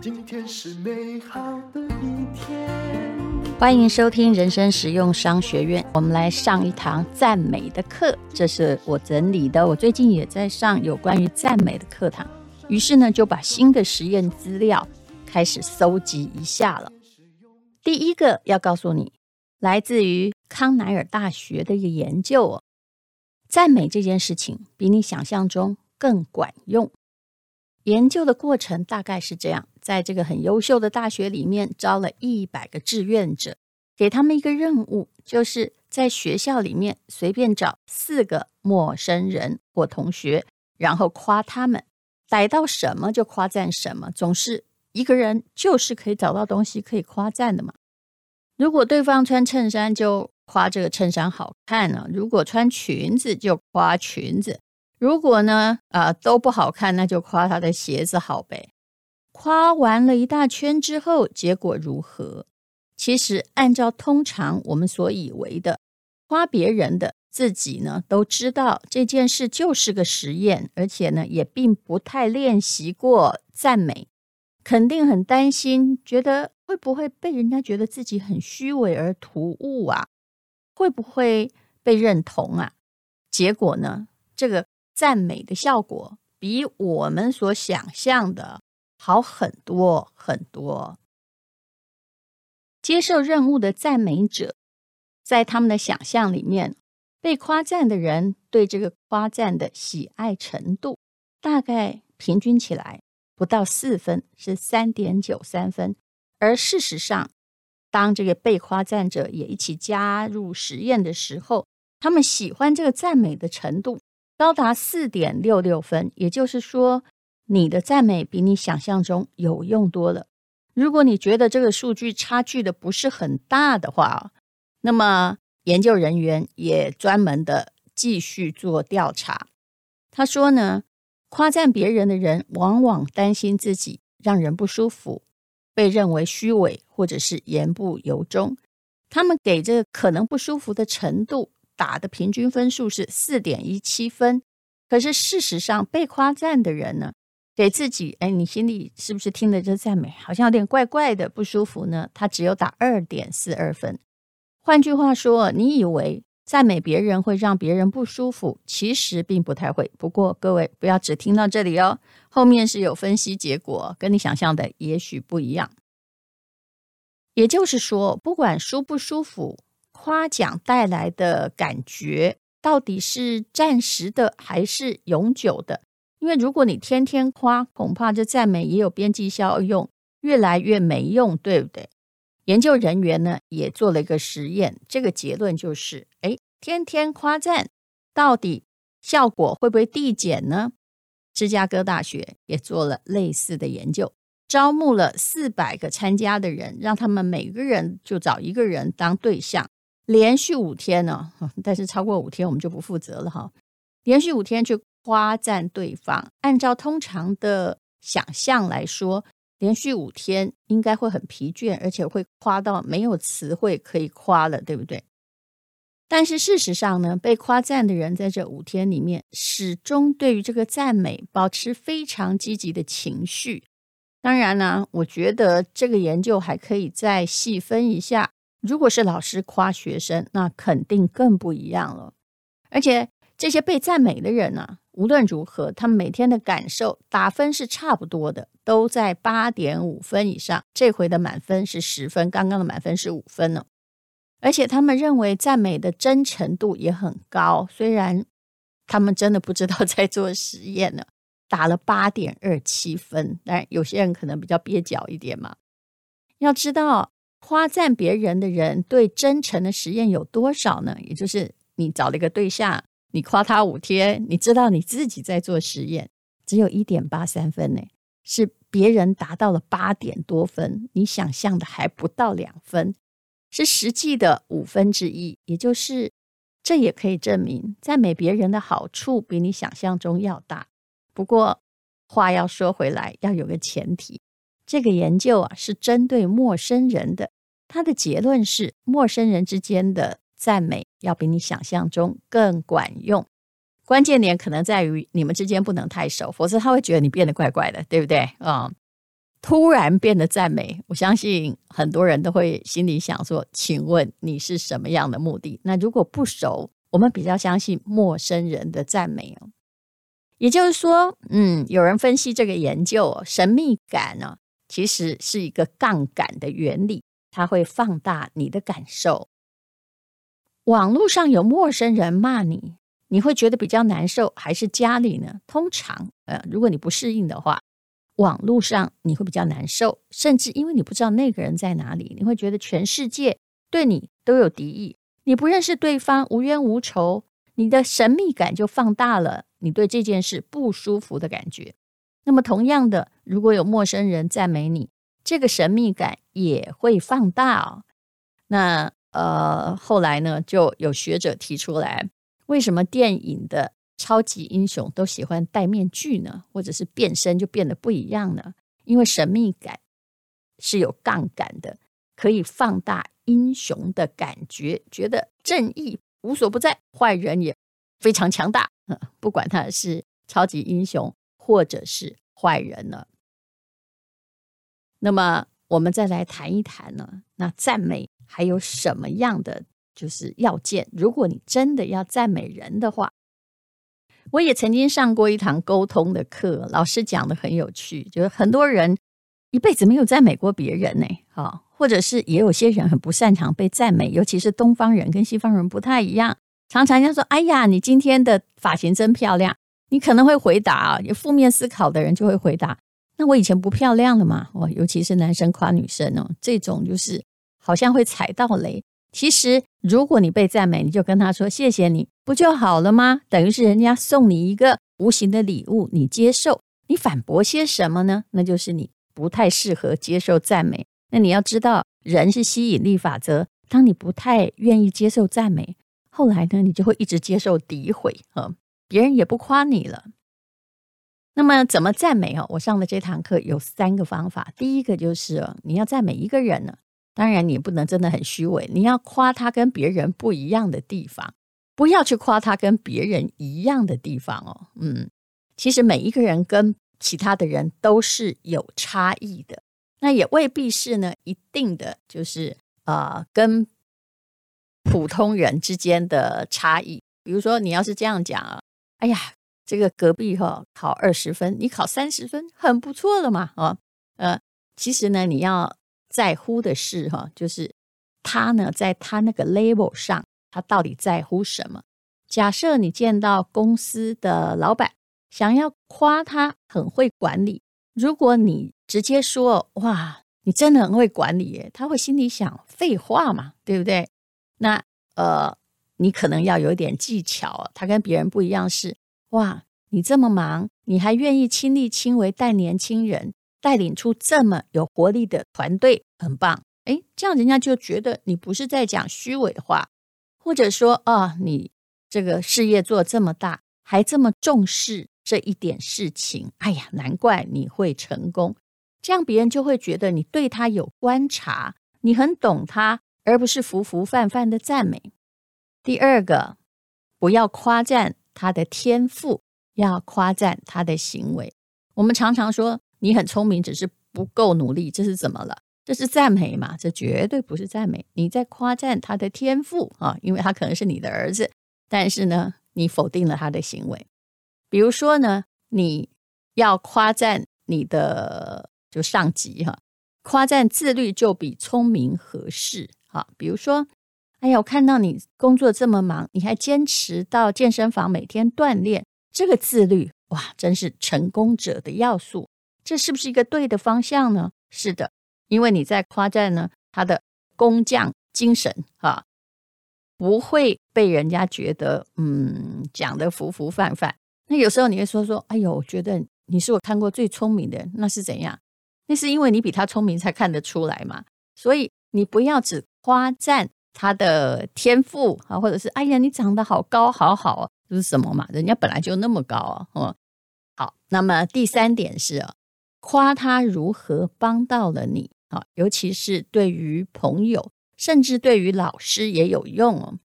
今天是美好的一天。欢迎收听人生实用商学院，我们来上一堂赞美的课。这是我整理的，我最近也在上有关于赞美的课堂，于是呢就把新的实验资料开始搜集一下了。第一个要告诉你，来自于康奈尔大学的一个研究哦，赞美这件事情比你想象中更管用。研究的过程大概是这样。在这个很优秀的大学里面，招了一百个志愿者，给他们一个任务，就是在学校里面随便找四个陌生人或同学，然后夸他们，逮到什么就夸赞什么。总是一个人就是可以找到东西可以夸赞的嘛。如果对方穿衬衫，就夸这个衬衫好看呢；如果穿裙子，就夸裙子；如果呢，啊、都不好看，那就夸他的鞋子好呗。夸完了一大圈之后，结果如何？其实按照通常我们所以为的，夸别人的自己呢，都知道这件事就是个实验，而且呢，也并不太练习过赞美，肯定很担心，觉得会不会被人家觉得自己很虚伪而突兀啊？会不会被认同啊？结果呢，这个赞美的效果比我们所想象的。好很多很多。接受任务的赞美者，在他们的想象里面，被夸赞的人对这个夸赞的喜爱程度，大概平均起来不到四分，是三点九三分。而事实上，当这个被夸赞者也一起加入实验的时候，他们喜欢这个赞美的程度高达四点六六分，也就是说。你的赞美比你想象中有用多了。如果你觉得这个数据差距的不是很大的话，那么研究人员也专门的继续做调查。他说呢，夸赞别人的人往往担心自己让人不舒服，被认为虚伪或者是言不由衷。他们给这个可能不舒服的程度打的平均分数是四点一七分。可是事实上，被夸赞的人呢，给自己，哎，你心里是不是听了这赞美，好像有点怪怪的，不舒服呢？他只有打二点四二分。换句话说，你以为赞美别人会让别人不舒服，其实并不太会。不过各位不要只听到这里哦，后面是有分析结果，跟你想象的也许不一样。也就是说，不管舒不舒服，夸奖带来的感觉到底是暂时的还是永久的？因为如果你天天夸，恐怕这赞美也有边际效用，越来越没用，对不对？研究人员呢也做了一个实验，这个结论就是：哎，天天夸赞，到底效果会不会递减呢？芝加哥大学也做了类似的研究，招募了四百个参加的人，让他们每个人就找一个人当对象，连续五天呢，但是超过五天我们就不负责了哈，连续五天就。夸赞对方，按照通常的想象来说，连续五天应该会很疲倦，而且会夸到没有词汇可以夸了，对不对？但是事实上呢，被夸赞的人在这五天里面，始终对于这个赞美保持非常积极的情绪。当然呢，我觉得这个研究还可以再细分一下。如果是老师夸学生，那肯定更不一样了。而且这些被赞美的人呢、无论如何，他们每天的感受打分是差不多的，都在八点五分以上。这回的满分是十分，刚刚的满分是五分呢。而且他们认为赞美的真诚度也很高，虽然他们真的不知道在做实验呢，打了八点二七分。但有些人可能比较蹩脚一点嘛。要知道，夸赞别人的人对真诚的实验有多少呢？也就是你找了一个对象。你夸他五天，你知道你自己在做实验，只有一点八三分呢，是别人达到了八点多分，你想象的还不到两分，是实际的五分之一。也就是，这也可以证明赞美别人的好处比你想象中要大。不过话要说回来，要有个前提，这个研究啊是针对陌生人的，他的结论是陌生人之间的。赞美要比你想象中更管用。关键点可能在于你们之间不能太熟，否则他会觉得你变得怪怪的，对不对？啊、嗯，突然变得赞美，我相信很多人都会心里想说：“请问你是什么样的目的？”那如果不熟，我们比较相信陌生人的赞美哦。也就是说，嗯，有人分析这个研究，神秘感呢，其实是一个杠杆的原理，它会放大你的感受。网络上有陌生人骂你。你会觉得比较难受，还是家里呢？通常，呃，如果你不适应的话，网络上你会比较难受，甚至因为你不知道那个人在哪里，你会觉得全世界对你都有敌意，你不认识对方，无冤无仇，你的神秘感就放大了你对这件事不舒服的感觉。那么，同样的，如果有陌生人赞美你，这个神秘感也会放大哦。那呃，后来呢，就有学者提出来。为什么电影的超级英雄都喜欢戴面具呢？或者是变身就变得不一样呢？因为神秘感是有杠杆的，可以放大英雄的感觉，觉得正义无所不在，坏人也非常强大。不管他是超级英雄或者是坏人呢。那么我们再来谈一谈呢，那赞美还有什么样的？就是要件。如果你真的要赞美人的话，我也曾经上过一堂沟通的课，老师讲的很有趣。就是很多人一辈子没有赞美过别人呢，哈，或者是也有些人很不擅长被赞美，尤其是东方人跟西方人不太一样。常常要说：“哎呀，你今天的发型真漂亮。”你可能会回答啊，有负面思考的人就会回答：“那我以前不漂亮了吗？”哇，尤其是男生夸女生哦，这种就是好像会踩到雷。其实，如果你被赞美，你就跟他说谢谢你，不就好了吗？等于是人家送你一个无形的礼物，你接受，你反驳些什么呢？那就是你不太适合接受赞美。那你要知道，人是吸引力法则。当你不太愿意接受赞美，后来呢，你就会一直接受诋毁啊，别人也不夸你了。那么，怎么赞美哦？我上的这堂课有三个方法。第一个就是你要赞美一个人呢。当然，你不能真的很虚伪，你要夸他跟别人不一样的地方，不要去夸他跟别人一样的地方哦。嗯，其实每一个人跟其他的人都是有差异的，那也未必是呢一定的就是呃跟普通人之间的差异。比如说，你要是这样讲啊，哎呀，这个隔壁哈、哦、考二十分，你考三十分，很不错了嘛，哦，呃，其实呢，你要。在乎的是哈，就是他呢，在他那个 level 上，他到底在乎什么？假设你见到公司的老板，想要夸他很会管理，如果你直接说“哇，你真的很会管理耶”，他会心里想：“废话嘛，对不对？”那呃，你可能要有点技巧。他跟别人不一样是：哇，你这么忙，你还愿意亲力亲为带年轻人。带领出这么有活力的团队，很棒。诶，这样人家就觉得你不是在讲虚伪话，或者说啊，你这个事业做这么大，还这么重视这一点事情，哎呀，难怪你会成功。这样别人就会觉得你对他有观察，你很懂他，而不是浮浮泛泛的赞美。第二个，不要夸赞他的天赋，要夸赞他的行为。我们常常说。你很聪明，只是不够努力，这是怎么了？这是赞美吗？这绝对不是赞美，你在夸赞他的天赋啊，因为他可能是你的儿子，但是呢，你否定了他的行为。比如说呢，你要夸赞你的就上级哈，夸赞自律就比聪明合适。好，比如说，哎呀，我看到你工作这么忙，你还坚持到健身房每天锻炼，这个自律哇，真是成功者的要素。这是不是一个对的方向呢？是的，因为你在夸赞呢，他的工匠精神啊，不会被人家觉得嗯讲得浮浮泛泛。那有时候你会说说，哎呦，我觉得你是我看过最聪明的人，那是怎样？那是因为你比他聪明才看得出来嘛。所以你不要只夸赞他的天赋啊，或者是哎呀，你长得好高好好啊，这是什么嘛？人家本来就那么高啊。哦，好，那么第三点是啊。夸他如何帮到了你啊，尤其是对于朋友，甚至对于老师也有用哦。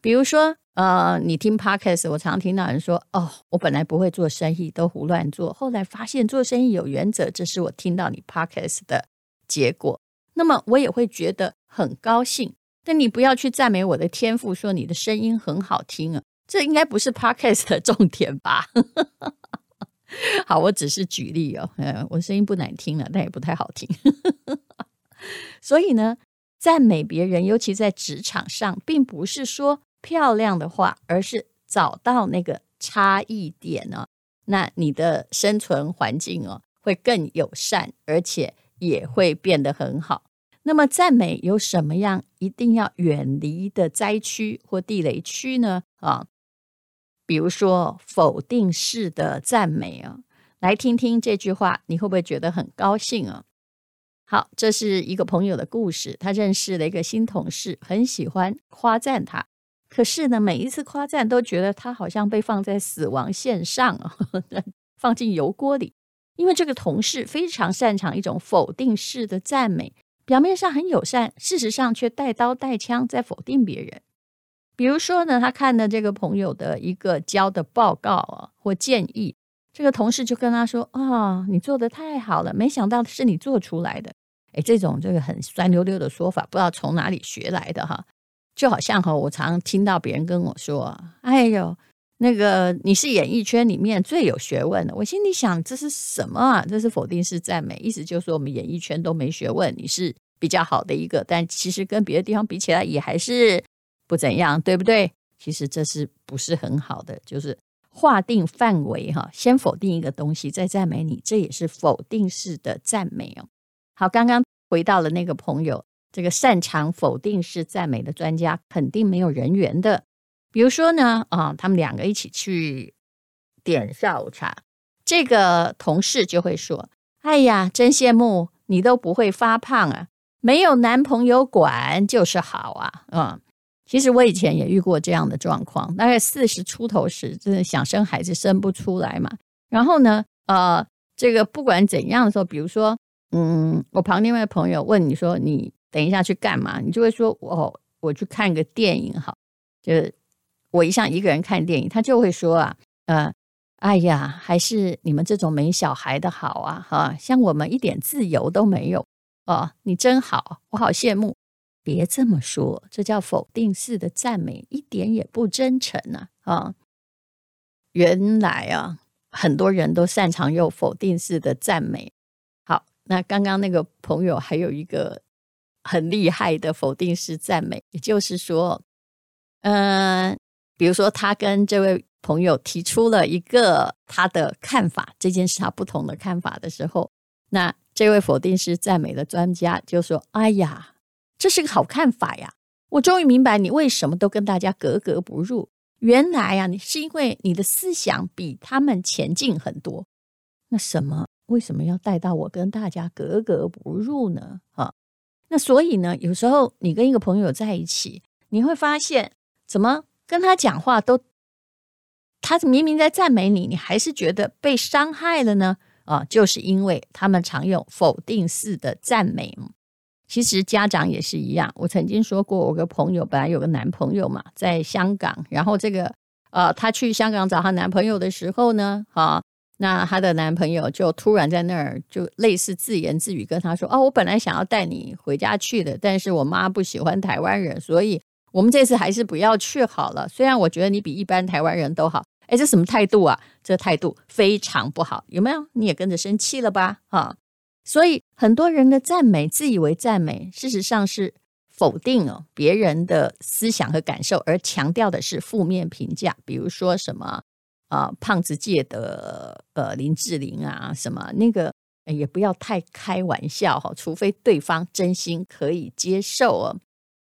比如说，呃，你听 Podcast，我常听到人说，哦，我本来不会做生意，都胡乱做，后来发现做生意有原则，这是我听到你 Podcast 的结果。那么我也会觉得很高兴。但你不要去赞美我的天赋，说你的声音很好听啊，这应该不是 Podcast 的重点吧？好，我只是举例哦，呃，我声音不难听了，但也不太好听。所以呢，赞美别人，尤其在职场上，并不是说。漂亮的话，而是找到那个差异点呢、哦，那你的生存环境哦会更友善，而且也会变得很好。那么赞美有什么样一定要远离的灾区或地雷区呢？啊，比如说否定式的赞美啊，来听听这句话，你会不会觉得很高兴啊？好，这是一个朋友的故事，他认识了一个新同事，很喜欢夸赞他。可是呢，每一次夸赞都觉得他好像被放在死亡线上，放进油锅里。因为这个同事非常擅长一种否定式的赞美，表面上很友善，事实上却带刀带枪在否定别人。比如说呢，他看了这个朋友的一个交的报告啊或建议，这个同事就跟他说：“啊、你做的太好了，没想到是你做出来的。”诶，这种这个很酸溜溜的说法，不知道从哪里学来的哈。就好像哈，我常常听到别人跟我说：“哎呦，那个你是演艺圈里面最有学问的。”我心里想，这是什么啊？这是否定式赞美，意思就是说我们演艺圈都没学问，你是比较好的一个，但其实跟别的地方比起来，也还是不怎样，对不对？其实这是不是很好的？就是划定范围哈，先否定一个东西，再赞美你，这也是否定式的赞美哦。好，刚刚回到了那个朋友。这个擅长否定式赞美的专家肯定没有人缘的。比如说呢，啊，他们两个一起去点下午茶，这个同事就会说：“哎呀，真羡慕你都不会发胖啊，没有男朋友管就是好啊。”嗯，其实我以前也遇过这样的状况，大概四十出头时，真的想生孩子生不出来嘛。然后呢，呃，这个不管怎样的时候，比如说，嗯，我旁边那位朋友问你说你。等一下去干嘛？你就会说哦，我去看个电影好。就是我一向一个人看电影，他就会说啊，呃，哎呀，还是你们这种没小孩的好啊，哈，像我们一点自由都没有哦，你真好，我好羡慕。别这么说，这叫否定式的赞美，一点也不真诚啊啊！原来啊，很多人都擅长用否定式的赞美。好，那刚刚那个朋友还有一个。很厉害的否定式赞美，也就是说，嗯、比如说他跟这位朋友提出了一个他的看法，这件事他不同的看法的时候，那这位否定式赞美的专家就说：“哎呀，这是个好看法呀！我终于明白你为什么都跟大家格格不入。原来啊，你是因为你的思想比他们前进很多。那什么？为什么要带到我跟大家格格不入呢？啊？”那所以呢，有时候你跟一个朋友在一起，你会发现，怎么跟他讲话都，他明明在赞美你，你还是觉得被伤害了呢？啊，就是因为他们常用否定式的赞美。其实家长也是一样。我曾经说过，我个朋友本来有个男朋友嘛，在香港，然后这个呃，她去香港找她男朋友的时候呢，啊。那她的男朋友就突然在那儿就类似自言自语跟她说：“哦，我本来想要带你回家去的，但是我妈不喜欢台湾人，所以我们这次还是不要去好了。虽然我觉得你比一般台湾人都好，哎，这什么态度啊？这态度非常不好，有没有？你也跟着生气了吧？哈，所以很多人的赞美，自以为赞美，事实上是否定哦别人的思想和感受，而强调的是负面评价，比如说什么。”啊，胖子界的呃林志玲啊，什么那个也不要太开玩笑哈，除非对方真心可以接受哦。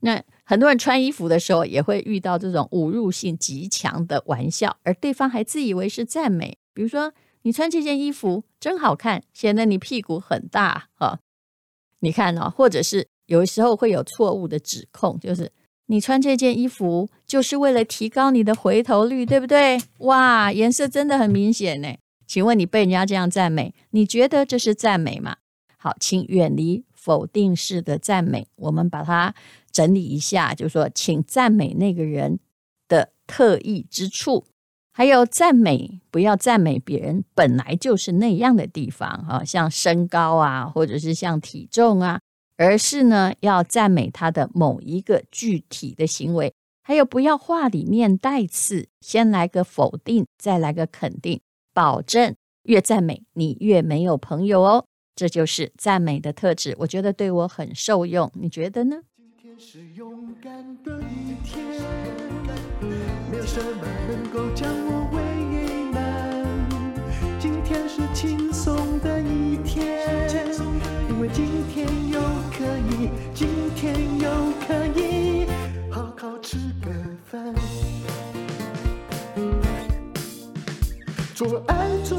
那很多人穿衣服的时候也会遇到这种侮辱性极强的玩笑，而对方还自以为是赞美，比如说你穿这件衣服真好看，显得你屁股很大哈。你看哦，或者是有时候会有错误的指控，就是。你穿这件衣服就是为了提高你的回头率，对不对？哇，颜色真的很明显呢。请问你被人家这样赞美，你觉得这是赞美吗？好，请远离否定式的赞美。我们把它整理一下，就是说，请赞美那个人的特异之处。还有赞美，不要赞美别人本来就是那样的地方啊，像身高啊，或者是像体重啊，而是呢要赞美他的某一个具体的行为。还有不要话里面带刺，先来个否定，再来个肯定，保证越赞美你越没有朋友哦。这就是赞美的特质，我觉得对我很受用，你觉得呢？今天是勇敢的一天，没有什么能够将我为难。今天是轻松的一天，因为今天又可以，今天又可以好好吃个饭，做爱做